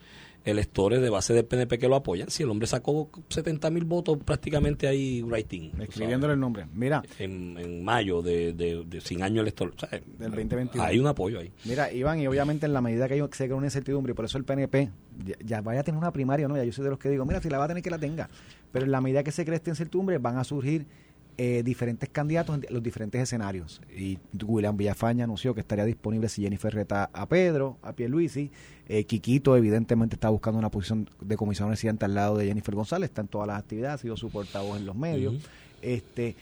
electores de base del PNP que lo apoyan. Si el hombre sacó 70 mil votos prácticamente ahí writing. Escribiéndole el nombre. Mira. En, en mayo de, de, de, sin año electoral. O sea, del 2021. Hay un apoyo ahí. Mira, Iván, y obviamente en la medida que se crea una incertidumbre, y por eso el PNP ya, ya, vaya a tener una primaria, ¿no? Ya yo soy de los que digo, mira, si la va a tener que la tenga. Pero en la medida que se crea esta incertidumbre, van a surgir eh, diferentes candidatos en los diferentes escenarios. Y William Villafaña anunció que estaría disponible si Jennifer reta a Pedro, a Pierluisi. Eh, Quiquito evidentemente está buscando una posición de comisionado residente al lado de Jennifer González, está en todas las actividades, ha sido su portavoz en los medios. Uh -huh. Este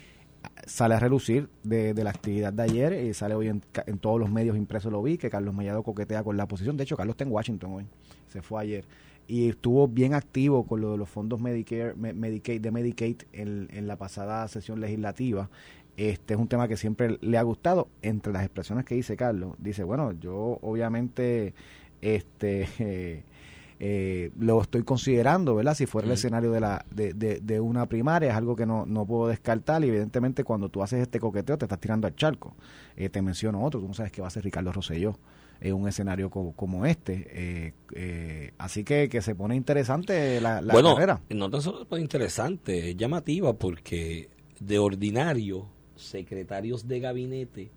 sale a relucir de, de, la actividad de ayer y sale hoy en, en, todos los medios impresos lo vi que Carlos Mellado coquetea con la posición de hecho Carlos está en Washington hoy se fue ayer y estuvo bien activo con lo de los fondos Medicare, Medicaid, de Medicaid en, en, la pasada sesión legislativa. Este es un tema que siempre le ha gustado. Entre las expresiones que dice Carlos, dice, bueno, yo obviamente este eh, eh, lo estoy considerando, ¿verdad? Si fuera el escenario de, la, de, de, de, una primaria, es algo que no, no puedo descartar y evidentemente cuando tú haces este coqueteo te estás tirando al charco. Eh, te menciono otro, tú no sabes qué va a hacer Ricardo Rosselló en un escenario como, como este. Eh, eh, así que, que se pone interesante la, la bueno, carrera. No tan solo se pone interesante, es llamativa porque de ordinario secretarios de gabinete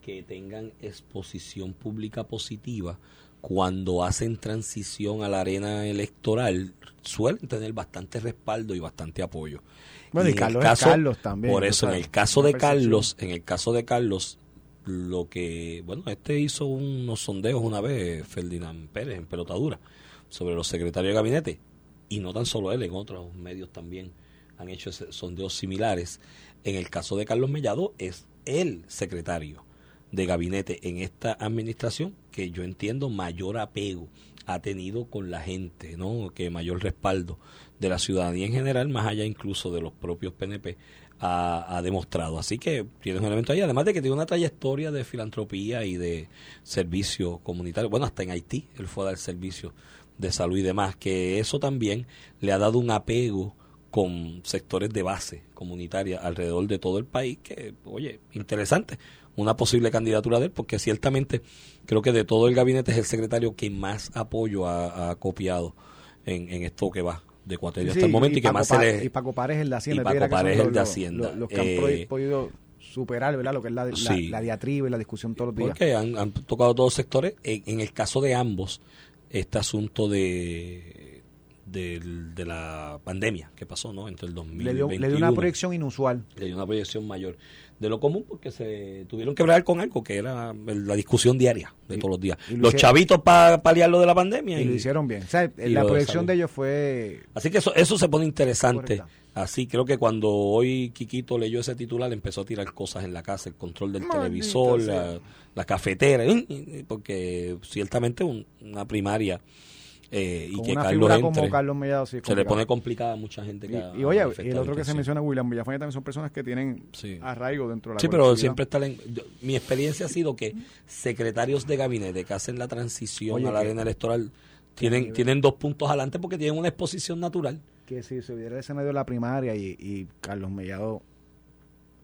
que tengan exposición pública positiva cuando hacen transición a la arena electoral suelen tener bastante respaldo y bastante apoyo. Bueno, y, y Carlos, caso, Carlos también. Por eso, en el caso de Carlos, en el caso de Carlos, lo que, bueno, este hizo unos sondeos una vez, Ferdinand Pérez, en pelotadura, sobre los secretarios de gabinete, y no tan solo él, en otros medios también han hecho sondeos similares. En el caso de Carlos Mellado, es el secretario de gabinete en esta administración que yo entiendo mayor apego ha tenido con la gente, ¿no? Que mayor respaldo de la ciudadanía en general, más allá incluso de los propios PNP, ha, demostrado. Así que tienes un elemento ahí, además de que tiene una trayectoria de filantropía y de servicio comunitario. Bueno, hasta en Haití él fue a dar servicio de salud y demás, que eso también le ha dado un apego con sectores de base comunitaria alrededor de todo el país, que, oye, interesante, una posible candidatura de él, porque ciertamente creo que de todo el gabinete es el secretario que más apoyo ha, copiado en, en esto que va de Cuatro hasta el momento y, que más se le... Y Paco Párez el de Hacienda. Y Paco Párez el de Hacienda. Los, que han eh, podido superar ¿verdad? lo que es la, la, diatriba y la discusión todos los días. Porque han, han tocado todos sectores. En, el caso de ambos, este asunto de, de, la pandemia que pasó ¿no? entre el 2021. Le dio, una proyección inusual. Le dio una proyección mayor de lo común porque se tuvieron que hablar con algo que era la discusión diaria de todos los días. los chavitos para paliar lo de la pandemia. Y, lo hicieron bien. la proyección de, ellos fue... Así que eso, eso se pone interesante. Así creo que cuando hoy Quiquito leyó ese titular empezó a tirar cosas en la casa, el control del televisor, la, cafetera, porque ciertamente una primaria eh, y que Carlos como Carlos Mellado, se le pone complicada a mucha gente. y, oye, y el otro que se menciona, William Villafaña, también son personas que tienen arraigo dentro de la Sí, pero siempre está... mi experiencia ha sido que secretarios de gabinete que hacen la transición a la arena electoral tienen, tienen dos puntos adelante porque tienen una exposición natural. Que si se hubiera el escenario de la primaria y, Carlos Mellado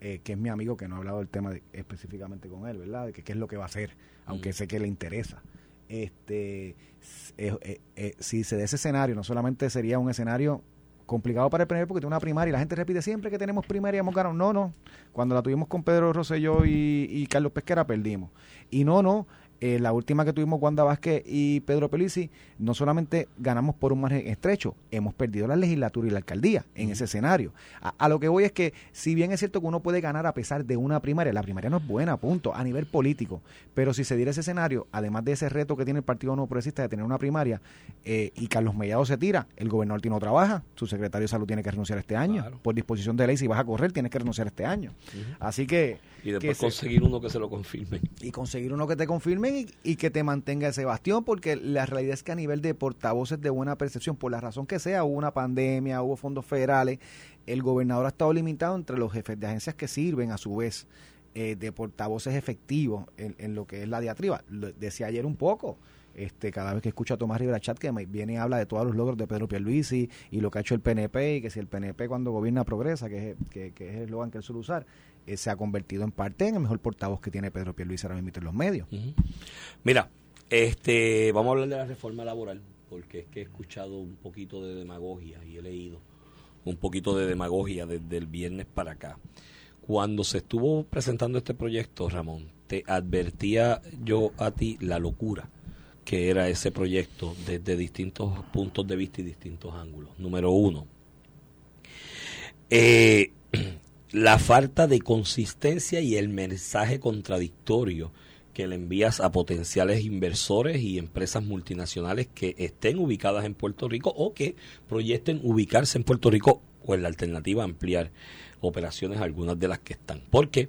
eh, que es mi amigo, que no ha hablado del tema específicamente con él, ¿verdad? De que qué es lo que va a hacer, aunque mm. sé que le interesa este eh, eh, si se da ese escenario, no solamente sería un escenario complicado para el PNP porque tiene una primaria y la gente repite siempre que tenemos primaria hemos ganado. No, no. Cuando la tuvimos con Pedro Rosselló y, y Carlos Pesquera perdimos. Y no, no. Eh, la última que tuvimos Wanda Vázquez y Pedro Pelici, no solamente ganamos por un margen estrecho, hemos perdido la legislatura y la alcaldía en ese escenario. A, lo que voy es que, si bien es cierto que uno puede ganar a pesar de una primaria, la primaria no es buena, punto, a nivel político, pero si se diera ese escenario, además de ese reto que tiene el Partido No Progresista de tener una primaria, eh, y Carlos Mellado se tira, el gobernador tiene no trabaja, su secretario de salud tiene que renunciar este año, por disposición de ley, si vas a correr, tienes que renunciar este año. Así que... Y después conseguir uno que se lo confirme. Y conseguir uno que te confirme y, que te mantenga ese bastión, porque la realidad es que a nivel de portavoces de buena percepción, por la razón que sea, hubo una pandemia, hubo fondos federales, el gobernador ha estado limitado entre los jefes de agencias que sirven a su vez eh, de portavoces efectivos en, lo que es la diatriba. decía ayer un poco. Este, cada vez que escucho a Tomás Rivera Chat que viene y habla de todos los logros de Pedro Pierluisi y lo que ha hecho el PNP y que si el PNP cuando gobierna progresa, que es, que, que es el eslogan que él suele usar, eh, se ha convertido en parte en el mejor portavoz que tiene Pedro Pierluisi ahora mismo en los medios. Mira, este, vamos a hablar de la reforma laboral, porque es que he escuchado un poquito de demagogia y he leído un poquito de demagogia desde el viernes para acá. Cuando se estuvo presentando este proyecto, Ramón, te advertía yo a ti la locura que era ese proyecto desde distintos puntos de vista y distintos ángulos. Número uno, eh, la falta de consistencia y el mensaje contradictorio que le envías a potenciales inversores y empresas multinacionales que estén ubicadas en Puerto Rico o que proyecten ubicarse en Puerto Rico o en la alternativa ampliar operaciones algunas de las que están. Porque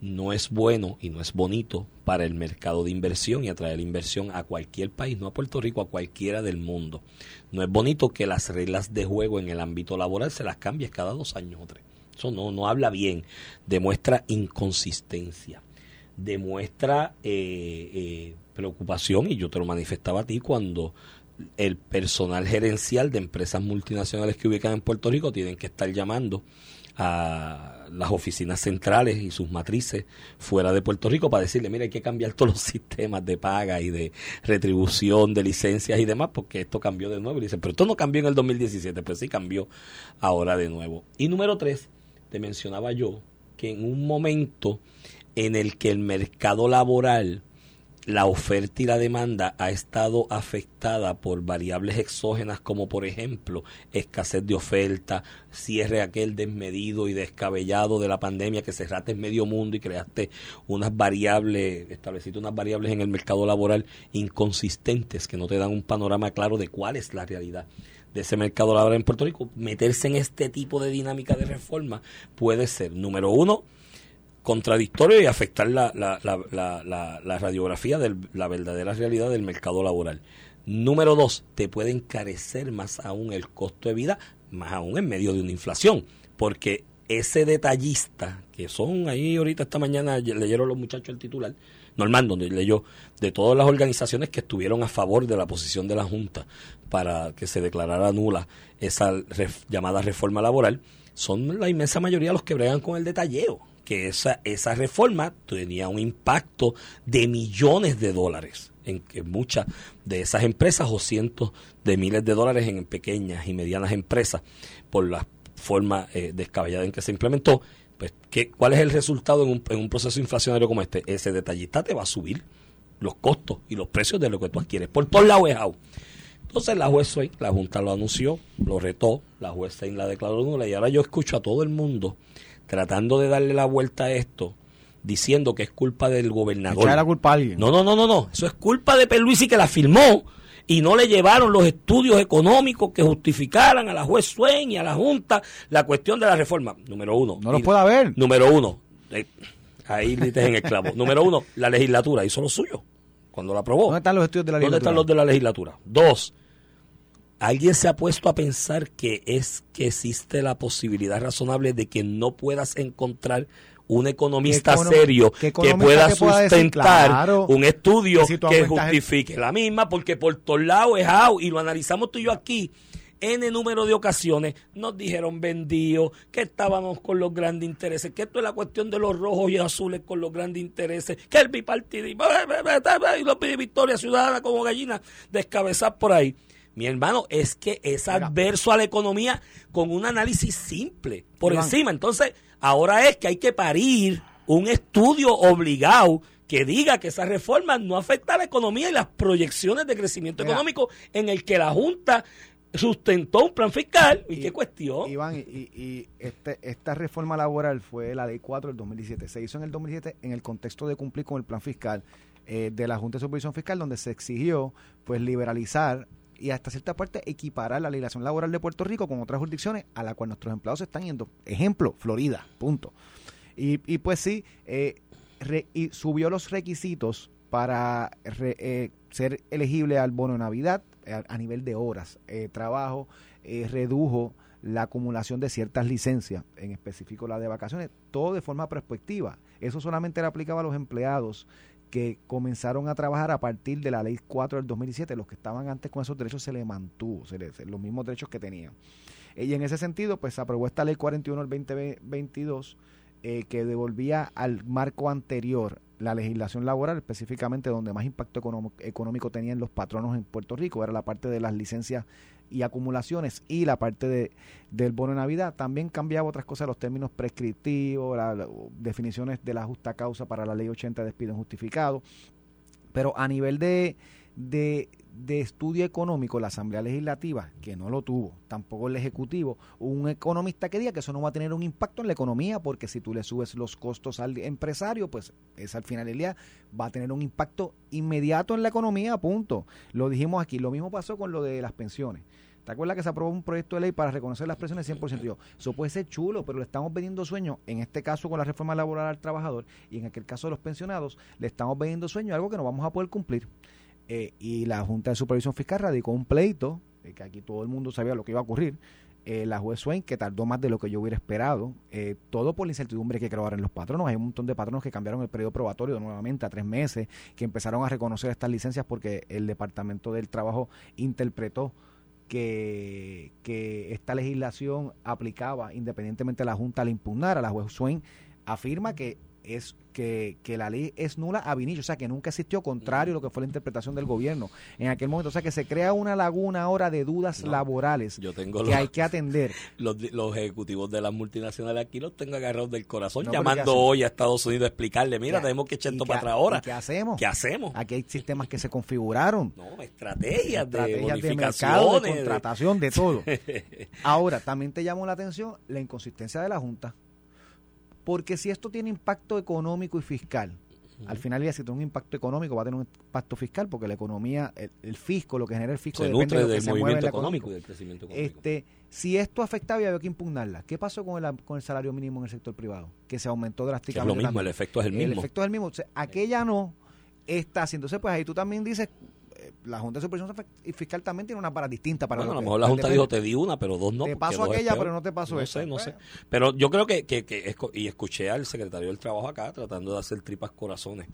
no es bueno y no es bonito para el mercado de inversión y atraer inversión a cualquier país, no a Puerto Rico, a cualquiera del mundo. No es bonito que las reglas de juego en el ámbito laboral se las cambies cada dos años o tres. Eso no, no habla bien, demuestra inconsistencia, demuestra eh, eh, preocupación y yo te lo manifestaba a ti cuando el personal gerencial de empresas multinacionales que ubican en Puerto Rico tienen que estar llamando a las oficinas centrales y sus matrices fuera de Puerto Rico para decirle, mira, hay que cambiar todos los sistemas de paga y de retribución de licencias y demás, porque esto cambió de nuevo. Y dicen, pero esto no cambió en el 2017, pues sí cambió ahora de nuevo. Y número tres, te mencionaba yo que en un momento en el que el mercado laboral, la oferta y la demanda ha estado afectada por variables exógenas como por ejemplo escasez de oferta, cierre aquel desmedido y descabellado de la pandemia que cerraste en medio mundo y creaste unas variables, estableciste unas variables en el mercado laboral inconsistentes que no te dan un panorama claro de cuál es la realidad de ese mercado laboral en Puerto Rico, meterse en este tipo de dinámica de reforma puede ser, número uno, contradictorio y afectar la, la, la, radiografía de la verdadera realidad del mercado laboral. Número dos, te puede encarecer más aún el costo de vida, más aún en medio de una inflación, porque ese detallista, que son ahí ahorita esta mañana, leyeron los muchachos el titular, Normando leyó, de todas las organizaciones que estuvieron a favor de la posición de la Junta para que se declarara nula esa llamada reforma laboral, son la inmensa mayoría los que bregan con el detalleo, que esa, esa reforma tenía un impacto de millones de dólares en, muchas de esas empresas o cientos de miles de dólares en pequeñas y medianas empresas por la forma eh, descabellada en que se implementó. Pues, ¿qué, ¿Cuál es el resultado en un, en un proceso inflacionario como este? Ese detallista te va a subir los costos y los precios de lo que tú adquieres. Por todos lados es Entonces la juez la Junta lo anunció, lo retó, la juez la declaró nula y ahora yo escucho a todo el mundo tratando de darle la vuelta a esto diciendo que es culpa del gobernador. la culpa a alguien. No, no, no, no, no. Eso es culpa de Perluisi que la firmó y no le llevaron los estudios económicos que justificaran a la juez Swain y a la Junta la cuestión de la reforma. Número uno. No los puede haber. Número uno. Eh, ahí dices en el clavo. número uno, la legislatura hizo lo suyo cuando la aprobó. ¿Dónde están los estudios de la legislatura? ¿Dónde están los de la legislatura? Dos, ¿Alguien se ha puesto a pensar que es que existe la posibilidad razonable de que no puedas encontrar un economista serio que pueda sustentar un estudio que justifique la misma, porque por todos lados es out, y lo analizamos tú y yo aquí. N número de ocasiones nos dijeron vendidos, que estábamos con los grandes intereses, que esto es la cuestión de los rojos y azules con los grandes intereses, que el bipartidismo, y los pide Victoria Ciudadana como gallina, descabezar por ahí. Mi hermano, es que es adverso a la economía con un análisis simple por encima. Entonces, Ahora es que hay que parir un estudio obligado que diga que esa reforma no afecta a la economía y las proyecciones de crecimiento económico en el que la Junta sustentó un plan fiscal. ¿Y, qué cuestión? Iván, y, este, esta reforma laboral fue la ley 4 del 2017. Se hizo en el 2017 en el contexto de cumplir con el plan fiscal eh, de la Junta de Supervisión Fiscal, donde se exigió pues liberalizar y hasta cierta parte equiparar la legislación laboral de Puerto Rico con otras jurisdicciones a la cual nuestros empleados están yendo. Ejemplo, Florida, punto. Y, y pues sí, eh, y subió los requisitos para eh, ser elegible al bono de Navidad eh, a, nivel de horas de trabajo, redujo la acumulación de ciertas licencias, en específico la de vacaciones, todo de forma prospectiva. Eso solamente le aplicaba a los empleados que comenzaron a trabajar a partir de la ley 4 del 2017, los que estaban antes con esos derechos se les mantuvo, se los mismos derechos que tenían. Eh, y en ese sentido, pues se aprobó esta ley 41 del 2022 eh, que devolvía al marco anterior la legislación laboral, específicamente donde más impacto económico, económico tenían los patronos en Puerto Rico, era la parte de las licencias y acumulaciones y la parte de, del bono de Navidad. También cambiaba otras cosas, los términos prescriptivos, las definiciones de la justa causa para la ley 80 de despido injustificado. Pero a nivel de, de, de estudio económico, la Asamblea Legislativa, que no lo tuvo, tampoco el Ejecutivo, un economista que diga que eso no va a tener un impacto en la economía, porque si tú le subes los costos al empresario, pues es al final del día va a tener un impacto inmediato en la economía, punto. Lo dijimos aquí, lo mismo pasó con lo de las pensiones. ¿Te acuerdas que se aprobó un proyecto de ley para reconocer las pensiones 100%? Yo, eso puede ser chulo, pero le estamos vendiendo sueños, en este caso con la reforma laboral al trabajador y en aquel caso de los pensionados, le estamos vendiendo sueños, algo que no vamos a poder cumplir. Eh, y la Junta de Supervisión Fiscal radicó un pleito, eh, que aquí todo el mundo sabía lo que iba a ocurrir, eh, la juez Swain, que tardó más de lo que yo hubiera esperado, todo por la incertidumbre que crearon los patronos. Hay un montón de patronos que cambiaron el periodo probatorio nuevamente a tres meses, que empezaron a reconocer estas licencias porque el Departamento del Trabajo interpretó que, que esta legislación aplicaba independientemente de la Junta al impugnara. La juez Swain afirma que es que, que, la ley es nula a inicio, o sea, que nunca existió, contrario a lo que fue la interpretación del gobierno en aquel momento. O sea, que se crea una laguna ahora de dudas laborales yo tengo que hay que atender. Los, ejecutivos de las multinacionales aquí los tengo agarrados del corazón, llamando hoy a Estados Unidos a explicarle, mira, tenemos que echar esto para atrás ahora. ¿Qué hacemos? ¿Qué hacemos? Aquí hay sistemas que se configuraron. No, estrategias, estrategias de, mercado, de contratación, de todo. ahora, también te llamó la atención la inconsistencia de la Junta porque si esto tiene impacto económico y fiscal, al final ya si tiene un impacto económico va a tener un impacto fiscal porque la economía, el, fisco, lo que genera el fisco se nutre del movimiento económico y del crecimiento económico. Este, si esto afectaba había que impugnarla. ¿Qué pasó con el, con el salario mínimo en el sector privado? Que se aumentó drásticamente. es lo mismo, el efecto es el mismo. El efecto es el mismo. aquella no está haciendo. Entonces, pues ahí tú también dices, la Junta de Supervisión Fiscal también tiene una para distinta para bueno, a lo mejor la Junta dijo te di una, pero dos no. Te paso aquella, pero no te paso no sé, no sé. Pero yo creo que, que, que esco- y escuché al secretario del Trabajo acá tratando de hacer tripas corazones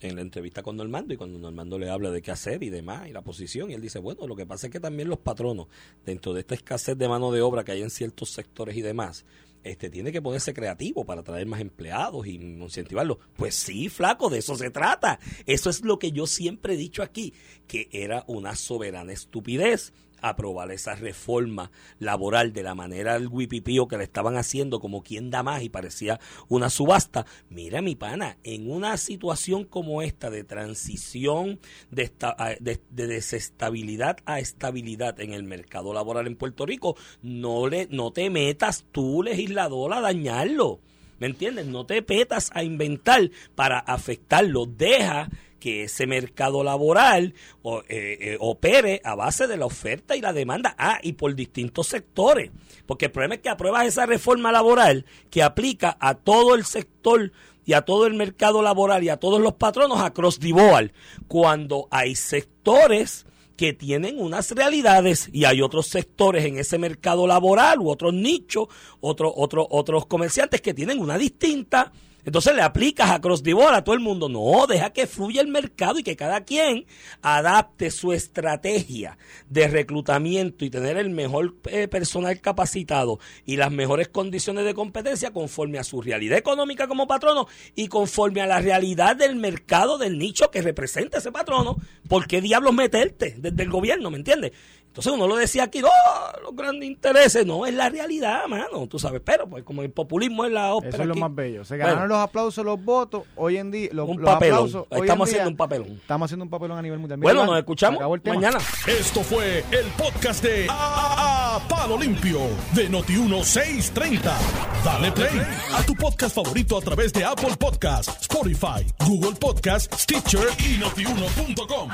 en la entrevista con Normando y cuando Normando le habla de qué hacer y demás y la posición y él dice, bueno, lo que pasa es que también los patronos, dentro de esta escasez de mano de obra que hay en ciertos sectores y demás, este tiene que ponerse creativo para traer más empleados y incentivarlos. Pues sí, flaco, de eso se trata. Eso es lo que yo siempre he dicho aquí, que era una soberana estupidez aprobar esa reforma laboral de la manera del wipipío que le estaban haciendo como quien da más y parecía una subasta. Mira mi pana, en una situación como esta de transición de, de desestabilidad a estabilidad en el mercado laboral en Puerto Rico, no, le, no te metas tú, legislador, a dañarlo. ¿Me entiendes? No te petas a inventar para afectarlo. Deja que ese mercado laboral eh, eh, opere a base de la oferta y la demanda. Ah, y por distintos sectores. Porque el problema es que apruebas esa reforma laboral que aplica a todo el sector y a todo el mercado laboral y a todos los patronos across the board. Cuando hay sectores que tienen unas realidades y hay otros sectores en ese mercado laboral u otros nichos, otro, otro, otros comerciantes que tienen una distinta. Entonces le aplicas a cross board a todo el mundo. No, deja que fluya el mercado y que cada quien adapte su estrategia de reclutamiento y tener el mejor eh, personal capacitado y las mejores condiciones de competencia conforme a su realidad económica como patrono y conforme a la realidad del mercado del nicho que representa ese patrono. ¿Por qué diablos meterte desde el gobierno? ¿Me entiendes? Entonces uno lo decía aquí, no, los grandes intereses, no, es la realidad, mano, tú sabes, pero pues como el populismo es la ópera. Eso es lo aquí. más bello. Se Bueno, ganaron los aplausos, los votos. Hoy en día, los, Un los papelón. aplausos. hoy en Estamos día, haciendo un papelón. Estamos haciendo un papelón a nivel mundial. Mira, Bueno, nos escuchamos acabó el tema. mañana. Esto fue el podcast de a, a Palo Limpio de Noti1630. Dale play a tu podcast favorito a través de Apple Podcasts, Spotify, Google Podcasts, Stitcher y notiuno.com.